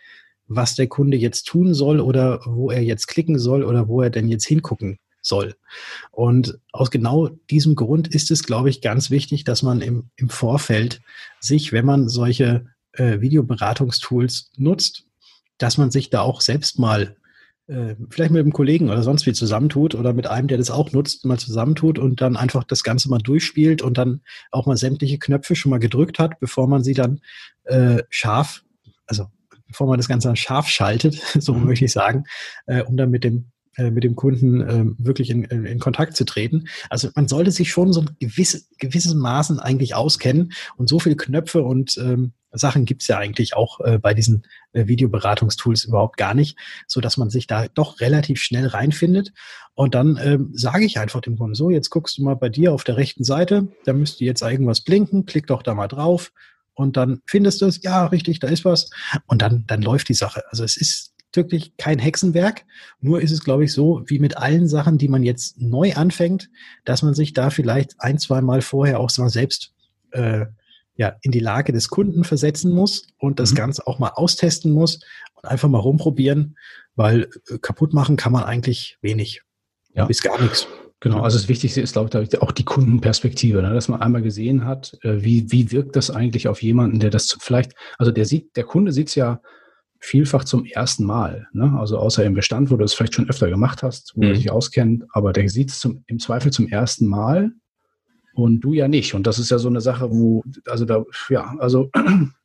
was der Kunde jetzt tun soll oder wo er jetzt klicken soll oder wo er denn jetzt hingucken soll. Und aus genau diesem Grund ist es, glaube ich, ganz wichtig, dass man im, im Vorfeld sich, wenn man solche äh, Videoberatungstools nutzt, dass man sich da auch selbst mal äh, vielleicht mit einem Kollegen oder sonst wie zusammentut oder mit einem, der das auch nutzt, mal zusammentut und dann einfach das Ganze mal durchspielt und dann auch mal sämtliche Knöpfe schon mal gedrückt hat, bevor man sie dann äh, scharf, also bevor man das Ganze dann scharf schaltet, so mhm. möchte ich sagen, äh, um dann mit dem äh, mit dem Kunden äh, wirklich in, in, in, Kontakt zu treten. Also man sollte sich schon so ein gewisses, gewisses Maßen eigentlich auskennen und so viele Knöpfe und ähm, Sachen gibt es ja eigentlich auch äh, bei diesen äh, Videoberatungstools überhaupt gar nicht, so dass man sich da doch relativ schnell reinfindet. Und dann ähm, sage ich einfach dem Kunden so, jetzt guckst du mal bei dir auf der rechten Seite, da müsste jetzt irgendwas blinken, klick doch da mal drauf und dann findest du es, ja, richtig, da ist was. Und dann, dann läuft die Sache. Also es ist wirklich kein Hexenwerk. Nur ist es, glaube ich, so wie mit allen Sachen, die man jetzt neu anfängt, dass man sich da vielleicht ein, zwei Mal vorher auch so selbst äh, ja, in die Lage des Kunden versetzen muss und das mhm. Ganze auch mal austesten muss und einfach mal rumprobieren, weil äh, kaputt machen kann man eigentlich wenig. Ja. Bis gar nichts. Genau, also das Wichtigste ist, glaube ich, auch die Kundenperspektive, ne? dass man einmal gesehen hat, äh, wie, wie wirkt das eigentlich auf jemanden, der das vielleicht, also der sieht, der Kunde sieht es ja vielfach zum ersten Mal. Ne? Also außer im Bestand, wo du es vielleicht schon öfter gemacht hast, wo mhm. er sich auskennt, aber der sieht es im Zweifel zum ersten Mal und du ja nicht. Und das ist ja so eine Sache, wo, also da, ja, also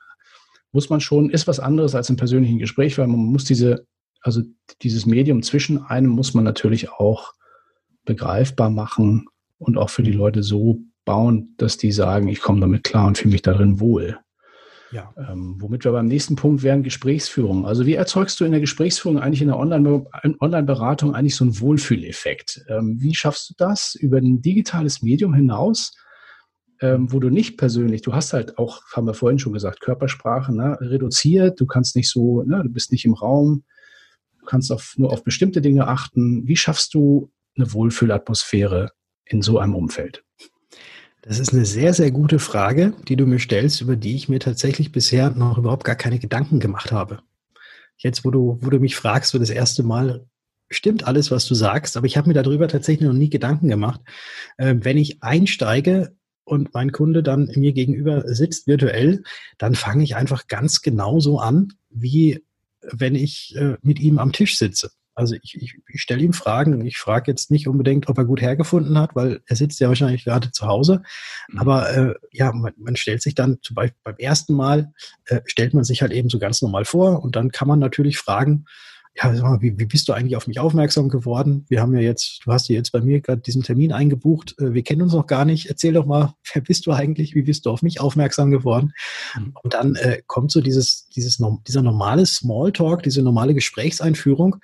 muss man schon, ist was anderes als im persönlichen Gespräch, weil man muss diese, also dieses Medium zwischen einem muss man natürlich auch begreifbar machen und auch für die Leute so bauen, dass die sagen, ich komme damit klar und fühle mich darin wohl. Ja. Ähm, womit wir beim nächsten Punkt wären, Gesprächsführung. Also wie erzeugst du in der Gesprächsführung eigentlich in der Online-Beratung eigentlich so einen Wohlfühleffekt? Ähm, wie schaffst du das über ein digitales Medium hinaus, ähm, wo du nicht persönlich, du hast halt auch, haben wir vorhin schon gesagt, Körpersprache ne, reduziert, du kannst nicht so, ne, du bist nicht im Raum, du kannst auf, nur auf bestimmte Dinge achten. Wie schaffst du eine Wohlfühlatmosphäre in so einem Umfeld? Das ist eine sehr, sehr gute Frage, die du mir stellst, über die ich mir tatsächlich bisher noch überhaupt gar keine Gedanken gemacht habe. Jetzt, wo du, wo du mich fragst, für das erste Mal, stimmt alles, was du sagst, aber ich habe mir darüber tatsächlich noch nie Gedanken gemacht. Äh, wenn ich einsteige und mein Kunde dann mir gegenüber sitzt virtuell, dann fange ich einfach ganz genauso an, wie wenn ich äh, mit ihm am Tisch sitze. Also ich, ich, ich stelle ihm Fragen. Ich frage jetzt nicht unbedingt, ob er gut hergefunden hat, weil er sitzt ja wahrscheinlich gerade zu Hause. Mhm. Aber äh, ja, man, man stellt sich dann zum Beispiel beim ersten Mal, äh, stellt man sich halt eben so ganz normal vor und dann kann man natürlich fragen, ja, sag mal, wie, wie bist du eigentlich auf mich aufmerksam geworden? Wir haben ja jetzt, du hast ja jetzt bei mir gerade diesen Termin eingebucht. Äh, wir kennen uns noch gar nicht. Erzähl doch mal, wer bist du eigentlich? Wie bist du auf mich aufmerksam geworden? Mhm. Und dann äh, kommt so dieses, dieses, dieser normale Smalltalk, diese normale Gesprächseinführung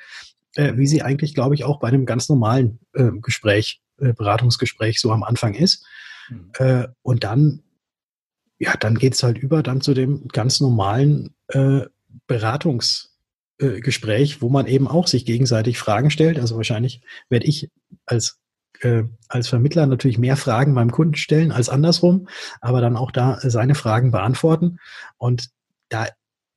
äh, wie sie eigentlich, glaube ich, auch bei einem ganz normalen äh, Gespräch, äh, Beratungsgespräch so am Anfang ist. Mhm. Äh, und dann, ja, dann geht es halt über dann zu dem ganz normalen äh, Beratungsgespräch, äh, wo man eben auch sich gegenseitig Fragen stellt. Also wahrscheinlich werde ich als als Vermittler natürlich mehr Fragen beim Kunden stellen als andersrum, aber dann auch da seine Fragen beantworten. Und da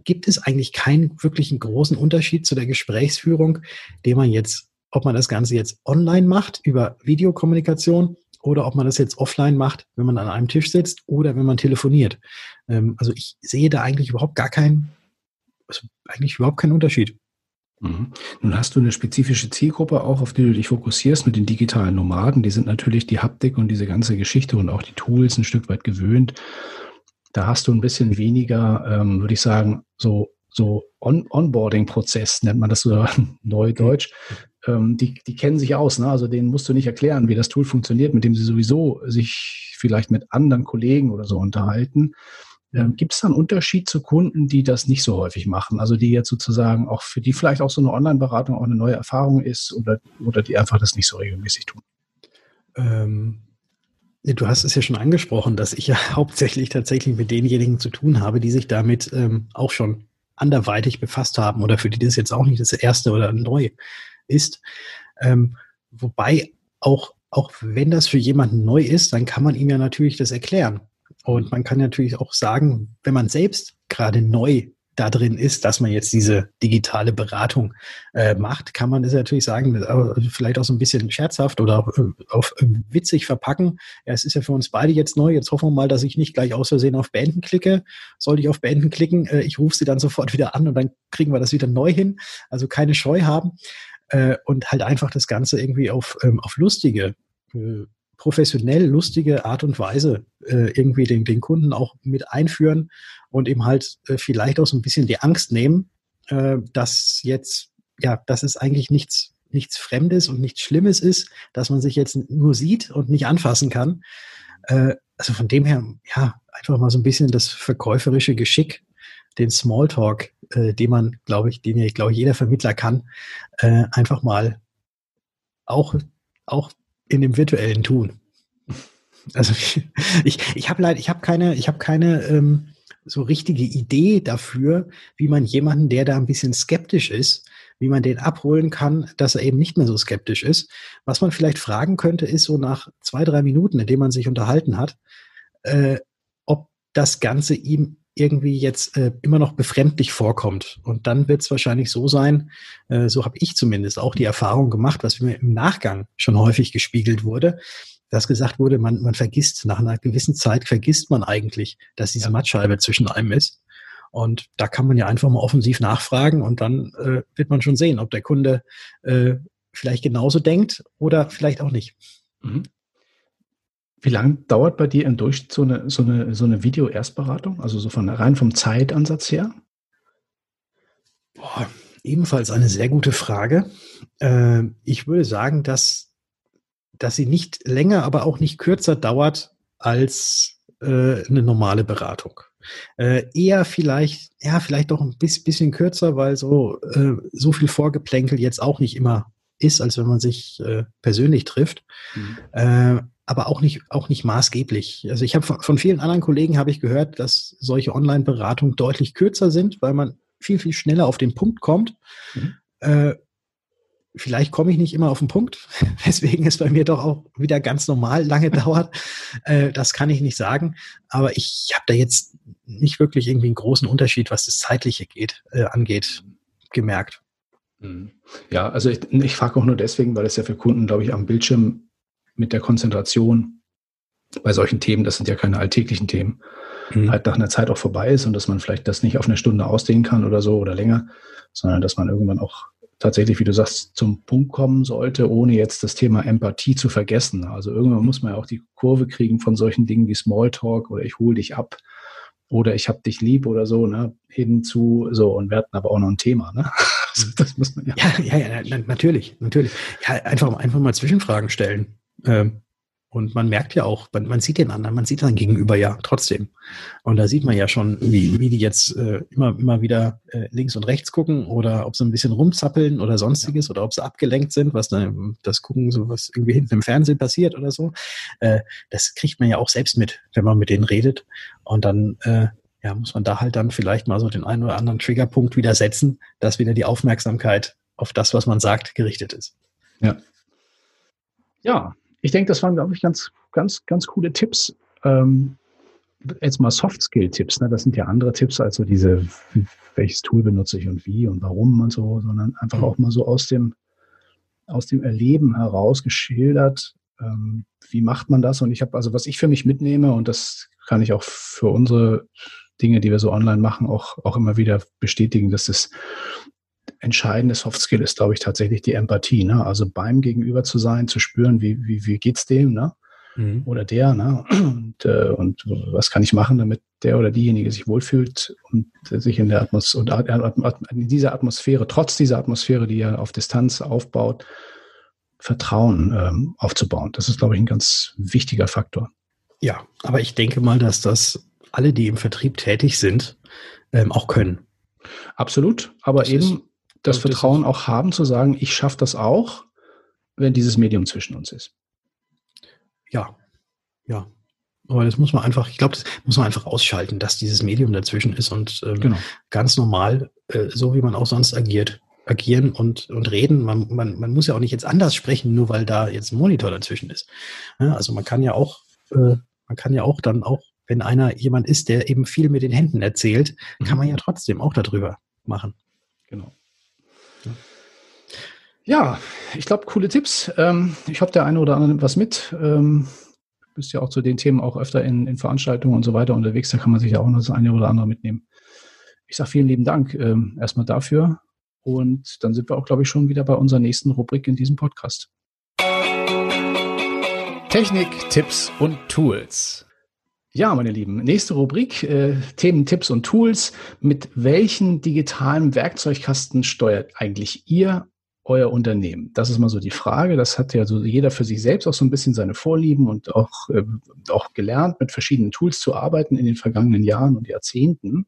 gibt es eigentlich keinen wirklichen großen Unterschied zu der Gesprächsführung, den man jetzt, ob man das Ganze jetzt online macht über Videokommunikation oder ob man das jetzt offline macht, wenn man an einem Tisch sitzt oder wenn man telefoniert. Ähm, also ich sehe da eigentlich überhaupt gar keinen, also eigentlich überhaupt keinen Unterschied. Mhm. Nun hast du eine spezifische Zielgruppe auch, auf die du dich fokussierst mit den digitalen Nomaden. Die sind natürlich die Haptik und diese ganze Geschichte und auch die Tools ein Stück weit gewöhnt. Da hast du ein bisschen weniger, ähm, würde ich sagen, so, so On Onboarding-Prozess, nennt man das so neudeutsch. Ähm, die, die kennen sich aus, ne? also denen musst du nicht erklären, wie das Tool funktioniert, mit dem sie sowieso sich vielleicht mit anderen Kollegen oder so unterhalten. Ähm, Gibt es da einen Unterschied zu Kunden, die das nicht so häufig machen? Also die jetzt sozusagen auch für die vielleicht auch so eine Online-Beratung auch eine neue Erfahrung ist oder, oder die einfach das nicht so regelmäßig tun? Ähm, du hast es ja schon angesprochen, dass ich ja hauptsächlich tatsächlich mit denjenigen zu tun habe, die sich damit ähm, auch schon anderweitig befasst haben oder für die das jetzt auch nicht das erste oder neu ist. Ähm, wobei auch, auch wenn das für jemanden neu ist, dann kann man ihm ja natürlich das erklären. Und man kann natürlich auch sagen, wenn man selbst gerade neu da drin ist, dass man jetzt diese digitale Beratung äh, macht, kann man das natürlich sagen, äh, vielleicht auch so ein bisschen scherzhaft oder auf, auf witzig verpacken. Ja, es ist ja für uns beide jetzt neu. Jetzt hoffen wir mal, dass ich nicht gleich aus Versehen auf Beenden klicke. Sollte ich auf Beenden klicken, äh, ich rufe sie dann sofort wieder an und dann kriegen wir das wieder neu hin. Also keine Scheu haben äh, und halt einfach das Ganze irgendwie auf, ähm, auf lustige äh, professionell lustige Art und Weise äh, irgendwie den, den Kunden auch mit einführen und eben halt äh, vielleicht auch so ein bisschen die Angst nehmen, äh, dass jetzt, ja, dass es eigentlich nichts, nichts Fremdes und nichts Schlimmes ist, dass man sich jetzt nur sieht und nicht anfassen kann. Äh, also von dem her, ja, einfach mal so ein bisschen das verkäuferische Geschick, den Smalltalk, äh, den man, glaube ich, den ja, ich glaube, jeder Vermittler kann, äh, einfach mal auch, auch in dem virtuellen tun. Also ich, ich habe leider, ich habe keine, ich habe keine ähm, so richtige Idee dafür, wie man jemanden, der da ein bisschen skeptisch ist, wie man den abholen kann, dass er eben nicht mehr so skeptisch ist. Was man vielleicht fragen könnte, ist so nach zwei, drei Minuten, in denen man sich unterhalten hat, äh, ob das Ganze ihm irgendwie jetzt äh, immer noch befremdlich vorkommt. Und dann wird es wahrscheinlich so sein, äh, so habe ich zumindest auch die Erfahrung gemacht, was mir im Nachgang schon häufig gespiegelt wurde, dass gesagt wurde, man, man vergisst, nach einer gewissen Zeit vergisst man eigentlich, dass diese Mattscheibe zwischen einem ist. Und da kann man ja einfach mal offensiv nachfragen und dann äh, wird man schon sehen, ob der Kunde äh, vielleicht genauso denkt oder vielleicht auch nicht. Mhm. Wie lange dauert bei dir im Durchschnitt so eine, so eine, so eine Video-Erstberatung? Also so von rein vom Zeitansatz her? Boah, ebenfalls eine sehr gute Frage. Äh, ich würde sagen, dass, dass sie nicht länger, aber auch nicht kürzer dauert als äh, eine normale Beratung. Äh, eher vielleicht, ja, vielleicht doch ein bisschen kürzer, weil so, äh, so viel Vorgeplänkel jetzt auch nicht immer ist, als wenn man sich äh, persönlich trifft. Mhm. Aber auch nicht, auch nicht maßgeblich. Also ich habe von, von vielen anderen Kollegen habe ich gehört, dass solche Online-Beratungen deutlich kürzer sind, weil man viel, viel schneller auf den Punkt kommt. Mhm. Äh, vielleicht komme ich nicht immer auf den Punkt, weswegen es bei mir doch auch wieder ganz normal lange dauert. Äh, das kann ich nicht sagen. Aber ich habe da jetzt nicht wirklich irgendwie einen großen Unterschied, was das Zeitliche geht, äh, angeht, gemerkt. Mhm. Ja, also ich, ich frage auch nur deswegen, weil es ja für Kunden, glaube ich, am Bildschirm mit der Konzentration bei solchen Themen, das sind ja keine alltäglichen Themen, mhm. halt nach einer Zeit auch vorbei ist und dass man vielleicht das nicht auf eine Stunde ausdehnen kann oder so oder länger, sondern dass man irgendwann auch tatsächlich, wie du sagst, zum Punkt kommen sollte, ohne jetzt das Thema Empathie zu vergessen. Also irgendwann muss man ja auch die Kurve kriegen von solchen Dingen wie Smalltalk oder ich hole dich ab oder ich hab dich lieb oder so, ne, hinzu, so, und wir hatten aber auch noch ein Thema, ne? Also das muss man ja. Ja, ja, ja, natürlich, natürlich. Ja, einfach, einfach mal Zwischenfragen stellen. Ähm, und man merkt ja auch, man, man, sieht den anderen, man sieht dann gegenüber ja trotzdem. Und da sieht man ja schon, wie, wie die jetzt äh, immer, immer wieder äh, links und rechts gucken oder ob sie ein bisschen rumzappeln oder sonstiges oder ob sie abgelenkt sind, was dann das Gucken, so was irgendwie hinten im Fernsehen passiert oder so. Äh, das kriegt man ja auch selbst mit, wenn man mit denen redet. Und dann äh, ja, muss man da halt dann vielleicht mal so den einen oder anderen Triggerpunkt wieder setzen, dass wieder die Aufmerksamkeit auf das, was man sagt, gerichtet ist. Ja. Ja, ich denke, das waren, glaube ich, ganz, ganz, ganz coole Tipps. Ähm, jetzt mal Soft-Skill-Tipps, ne? das sind ja andere Tipps als so diese, welches Tool benutze ich und wie und warum und so, sondern einfach mhm. auch mal so aus dem, aus dem Erleben heraus geschildert, ähm, wie macht man das? Und ich habe, also was ich für mich mitnehme, und das kann ich auch für unsere Dinge, die wir so online machen, auch, auch immer wieder bestätigen, dass es entscheidende Softskill ist, glaube ich, tatsächlich die Empathie. Ne? Also beim Gegenüber zu sein, zu spüren, wie, wie, wie geht's dem, ne? Mhm. Oder der, ne? Und, äh, und was kann ich machen, damit der oder diejenige sich wohlfühlt und sich in der Atmosphäre, in dieser Atmosphäre, trotz dieser Atmosphäre, die er auf Distanz aufbaut, Vertrauen ähm, aufzubauen. Das ist, glaube ich, ein ganz wichtiger Faktor. Ja, aber ich denke mal, dass das alle, die im Vertrieb tätig sind, ähm, auch können. Absolut, aber das eben das Vertrauen auch haben zu sagen, ich schaffe das auch, wenn dieses Medium zwischen uns ist. Ja, ja. Aber das muss man einfach, ich glaube, das muss man einfach ausschalten, dass dieses Medium dazwischen ist und ähm, genau. ganz normal, äh, so wie man auch sonst agiert, agieren und, und reden. Man, man, man muss ja auch nicht jetzt anders sprechen, nur weil da jetzt ein Monitor dazwischen ist. Ja, also man kann ja auch, äh, man kann ja auch dann auch, wenn einer jemand ist, der eben viel mit den Händen erzählt, mhm. kann man ja trotzdem auch darüber machen. Genau. Ja, ich glaube, coole Tipps. Ähm, ich hoffe, der eine oder andere nimmt was mit. Ähm, du bist ja auch zu den Themen auch öfter in, in, Veranstaltungen und so weiter unterwegs. Da kann man sich ja auch noch das eine oder andere mitnehmen. Ich sage vielen lieben Dank ähm, erstmal dafür. Und dann sind wir auch, glaube ich, schon wieder bei unserer nächsten Rubrik in diesem Podcast. Technik, Tipps und Tools. Ja, meine Lieben, nächste Rubrik, äh, Themen, Tipps und Tools. Mit welchen digitalen Werkzeugkasten steuert eigentlich ihr euer Unternehmen? Das ist mal so die Frage. Das hat ja so jeder für sich selbst auch so ein bisschen seine Vorlieben und auch, äh, auch gelernt, mit verschiedenen Tools zu arbeiten in den vergangenen Jahren und Jahrzehnten.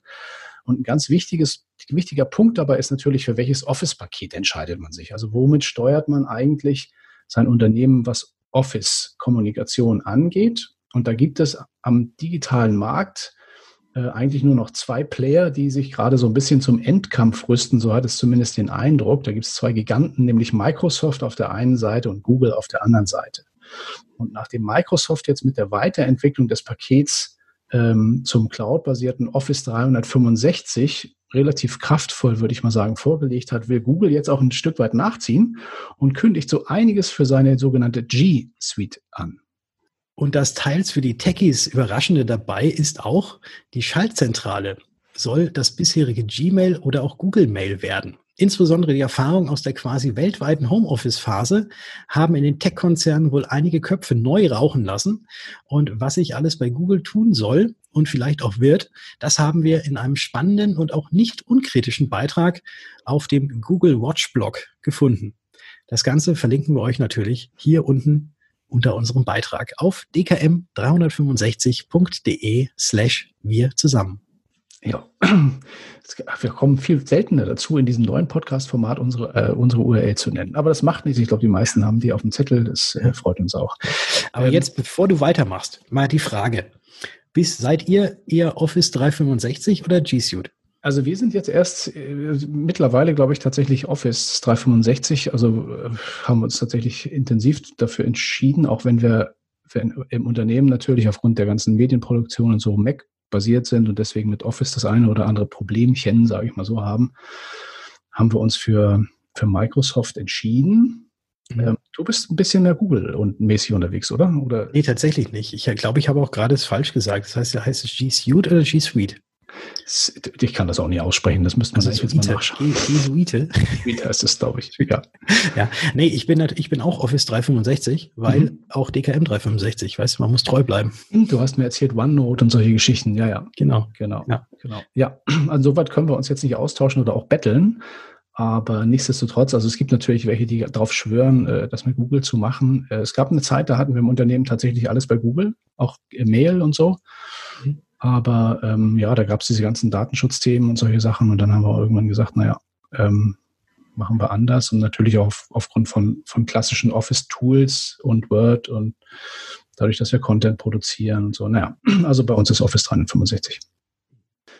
Und ein ganz wichtiges, wichtiger Punkt dabei ist natürlich, für welches Office-Paket entscheidet man sich? Also womit steuert man eigentlich sein Unternehmen, was Office-Kommunikation angeht? Und da gibt es am digitalen Markt äh, eigentlich nur noch zwei Player, die sich gerade so ein bisschen zum Endkampf rüsten. So hat es zumindest den Eindruck. Da gibt es zwei Giganten, nämlich Microsoft auf der einen Seite und Google auf der anderen Seite. Und nachdem Microsoft jetzt mit der Weiterentwicklung des Pakets ähm, zum cloud-basierten Office 365 relativ kraftvoll, würde ich mal sagen, vorgelegt hat, will Google jetzt auch ein Stück weit nachziehen und kündigt so einiges für seine sogenannte G-Suite an. Und das teils für die Techies Überraschende dabei ist auch, die Schaltzentrale soll das bisherige Gmail oder auch Google Mail werden. Insbesondere die Erfahrungen aus der quasi weltweiten Homeoffice-Phase haben in den Tech-Konzernen wohl einige Köpfe neu rauchen lassen. Und was sich alles bei Google tun soll und vielleicht auch wird, das haben wir in einem spannenden und auch nicht unkritischen Beitrag auf dem Google Watch Blog gefunden. Das Ganze verlinken wir euch natürlich hier unten unter unserem Beitrag auf dkm365.de slash wir zusammen. Ja, wir kommen viel seltener dazu, in diesem neuen Podcast-Format unsere, äh, unsere URL zu nennen. Aber das macht nichts. Ich glaube, die meisten haben die auf dem Zettel. Das äh, freut uns auch. Aber ähm, jetzt, bevor du weitermachst, mal die Frage. Bis, seid ihr eher Office 365 oder G Suite? Also wir sind jetzt erst äh, mittlerweile, glaube ich, tatsächlich Office 365. Also äh, haben uns tatsächlich intensiv dafür entschieden, auch wenn wir im Unternehmen natürlich aufgrund der ganzen Medienproduktion und so Mac basiert sind und deswegen mit Office das eine oder andere Problemchen, sage ich mal so, haben, haben wir uns für, für Microsoft entschieden. Mhm. Ähm, du bist ein bisschen mehr Google und mäßig unterwegs, oder? oder? Nee, tatsächlich nicht. Ich glaube, ich habe auch gerade es falsch gesagt. Das heißt, heißt es G Suite oder G Suite? Ich kann das auch nicht aussprechen, das müsste man also jetzt mal nachschauen. Jesuite. Jesuite heißt es, glaube ich. Ja. ja. Nee, ich bin, ich bin auch Office 365, weil mhm. auch DKM 365, weißt du, man muss treu bleiben. Hm, du hast mir erzählt OneNote und solche Geschichten. Ja, ja. Genau. Genau. Ja, genau. ja. also soweit können wir uns jetzt nicht austauschen oder auch betteln. Aber nichtsdestotrotz, also es gibt natürlich welche, die darauf schwören, äh, das mit Google zu machen. Äh, es gab eine Zeit, da hatten wir im Unternehmen tatsächlich alles bei Google, auch Mail und so. Aber ähm, ja, da gab es diese ganzen Datenschutzthemen und solche Sachen. Und dann haben wir irgendwann gesagt, naja, ähm, machen wir anders. Und natürlich auch auf, aufgrund von, von klassischen Office-Tools und Word und dadurch, dass wir Content produzieren und so. Naja, also bei uns ist Office 365.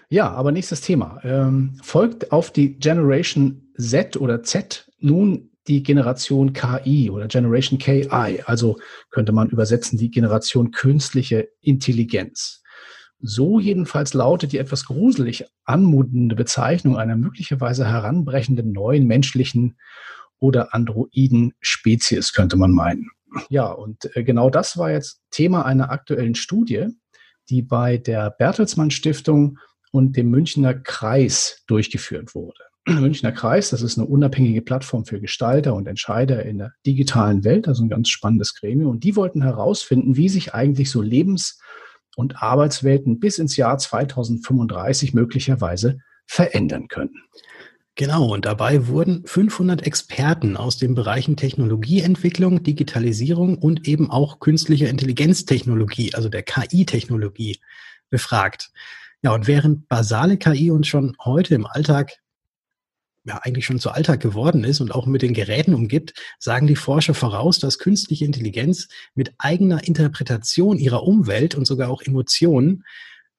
Ja, aber nächstes Thema. Ähm, folgt auf die Generation Z oder Z nun die Generation KI oder Generation KI, also könnte man übersetzen die Generation künstliche Intelligenz. So jedenfalls lautet die etwas gruselig anmutende Bezeichnung einer möglicherweise heranbrechenden neuen menschlichen oder androiden Spezies, könnte man meinen. Ja, und äh, genau das war jetzt Thema einer aktuellen Studie, die bei der Bertelsmann Stiftung und dem Münchner Kreis durchgeführt wurde. Münchner Kreis. Das ist eine unabhängige Plattform für Gestalter und Entscheider in der digitalen Welt, also ein ganz spannendes Gremium. Und die wollten herausfinden, wie sich eigentlich so Lebens- und Arbeitswelten bis ins Jahr 2035 möglicherweise verändern können. Genau, und dabei wurden 500 Experten aus den Bereichen Technologieentwicklung, Digitalisierung und eben auch künstliche Intelligenztechnologie, also der KI-Technologie, befragt. Ja, und während basale KI uns schon heute im Alltag ja eigentlich schon zu Alltag geworden ist und auch mit den Geräten umgibt, sagen die Forscher voraus, dass künstliche Intelligenz mit eigener Interpretation ihrer Umwelt und sogar auch Emotionen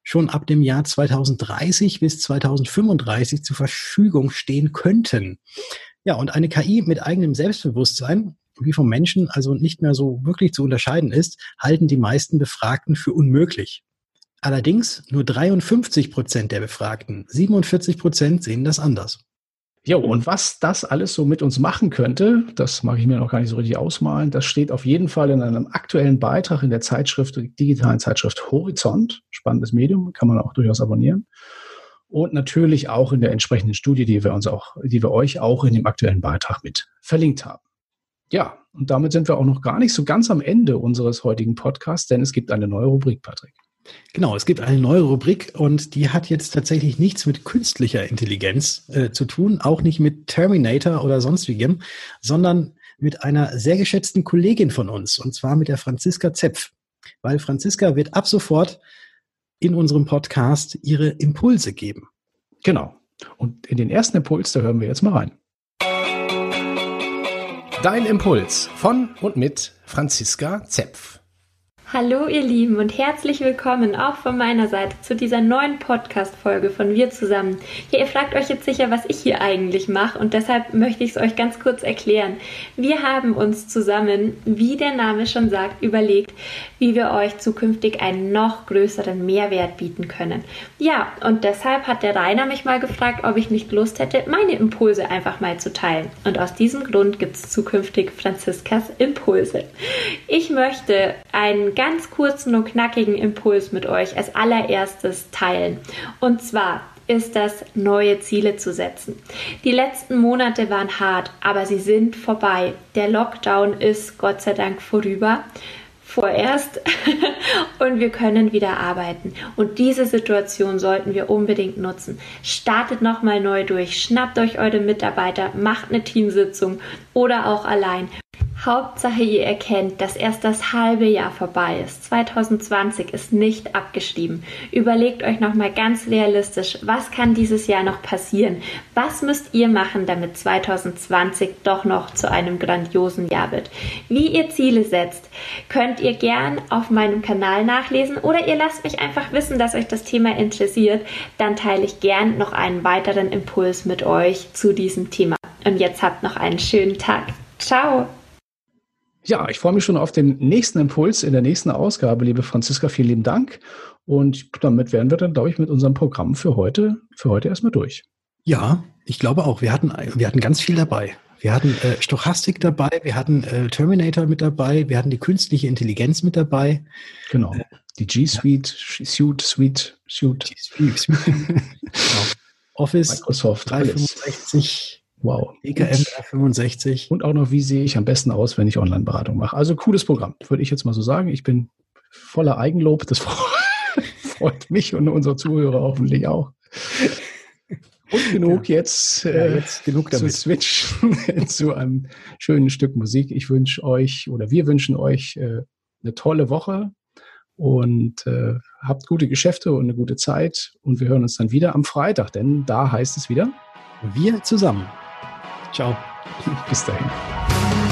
schon ab dem Jahr 2030 bis 2035 zur Verfügung stehen könnten. Ja, und eine KI mit eigenem Selbstbewusstsein, wie vom Menschen also nicht mehr so wirklich zu unterscheiden ist, halten die meisten Befragten für unmöglich. Allerdings nur 53 Prozent der Befragten, 47 Prozent sehen das anders. Jo, und was das alles so mit uns machen könnte, das mag ich mir noch gar nicht so richtig ausmalen. Das steht auf jeden Fall in einem aktuellen Beitrag in der Zeitschrift, digitalen Zeitschrift Horizont. Spannendes Medium, kann man auch durchaus abonnieren. Und natürlich auch in der entsprechenden Studie, die wir uns auch, die wir euch auch in dem aktuellen Beitrag mit verlinkt haben. Ja, und damit sind wir auch noch gar nicht so ganz am Ende unseres heutigen Podcasts, denn es gibt eine neue Rubrik, Patrick. Genau, es gibt eine neue Rubrik und die hat jetzt tatsächlich nichts mit künstlicher Intelligenz äh, zu tun, auch nicht mit Terminator oder sonstigem, sondern mit einer sehr geschätzten Kollegin von uns, und zwar mit der Franziska Zepf. Weil Franziska wird ab sofort in unserem Podcast ihre Impulse geben. Genau. Und in den ersten Impuls, da hören wir jetzt mal rein. Dein Impuls von und mit Franziska Zepf. Hallo ihr Lieben und herzlich willkommen auch von meiner Seite zu dieser neuen Podcast-Folge von Wir zusammen. Ja, ihr fragt euch jetzt sicher, was ich hier eigentlich mache und deshalb möchte ich es euch ganz kurz erklären. Wir haben uns zusammen, wie der Name schon sagt, überlegt, wie wir euch zukünftig einen noch größeren Mehrwert bieten können. Ja, und deshalb hat der Rainer mich mal gefragt, ob ich nicht Lust hätte, meine Impulse einfach mal zu teilen. Und aus diesem Grund gibt es zukünftig Franziskas Impulse. Ich möchte einen ganz kurzen und knackigen Impuls mit euch als allererstes teilen. Und zwar ist das, neue Ziele zu setzen. Die letzten Monate waren hart, aber sie sind vorbei. Der Lockdown ist Gott sei Dank vorüber vorerst und wir können wieder arbeiten. Und diese Situation sollten wir unbedingt nutzen. Startet nochmal neu durch, schnappt euch eure Mitarbeiter, macht eine Teamsitzung oder auch allein Hauptsache, ihr erkennt, dass erst das halbe Jahr vorbei ist. 2020 ist nicht abgeschrieben. Überlegt euch nochmal ganz realistisch, was kann dieses Jahr noch passieren? Was müsst ihr machen, damit 2020 doch noch zu einem grandiosen Jahr wird? Wie ihr Ziele setzt, könnt ihr gern auf meinem Kanal nachlesen oder ihr lasst mich einfach wissen, dass euch das Thema interessiert. Dann teile ich gern noch einen weiteren Impuls mit euch zu diesem Thema. Und jetzt habt noch einen schönen Tag. Ciao! Ja, ich freue mich schon auf den nächsten Impuls in der nächsten Ausgabe, liebe Franziska. Vielen lieben Dank. Und damit wären wir dann, glaube ich, mit unserem Programm für heute, für heute erstmal durch. Ja, ich glaube auch. Wir hatten, wir hatten ganz viel dabei. Wir hatten äh, Stochastik dabei, wir hatten äh, Terminator mit dabei, wir hatten die künstliche Intelligenz mit dabei. Genau. Äh, die G Suite, ja. Suite, Suite, Suite. Suite. genau. Office Microsoft 365. Wow. EKM 65. Und auch noch, wie sehe ich am besten aus, wenn ich Online-Beratung mache. Also cooles Programm, würde ich jetzt mal so sagen. Ich bin voller Eigenlob. Das freut mich und unsere Zuhörer hoffentlich auch. Und genug ja. jetzt, äh, jetzt genug damit. zu switchen zu einem schönen Stück Musik. Ich wünsche euch oder wir wünschen euch äh, eine tolle Woche und äh, habt gute Geschäfte und eine gute Zeit. Und wir hören uns dann wieder am Freitag, denn da heißt es wieder wir zusammen. Ciao. Bis dahin.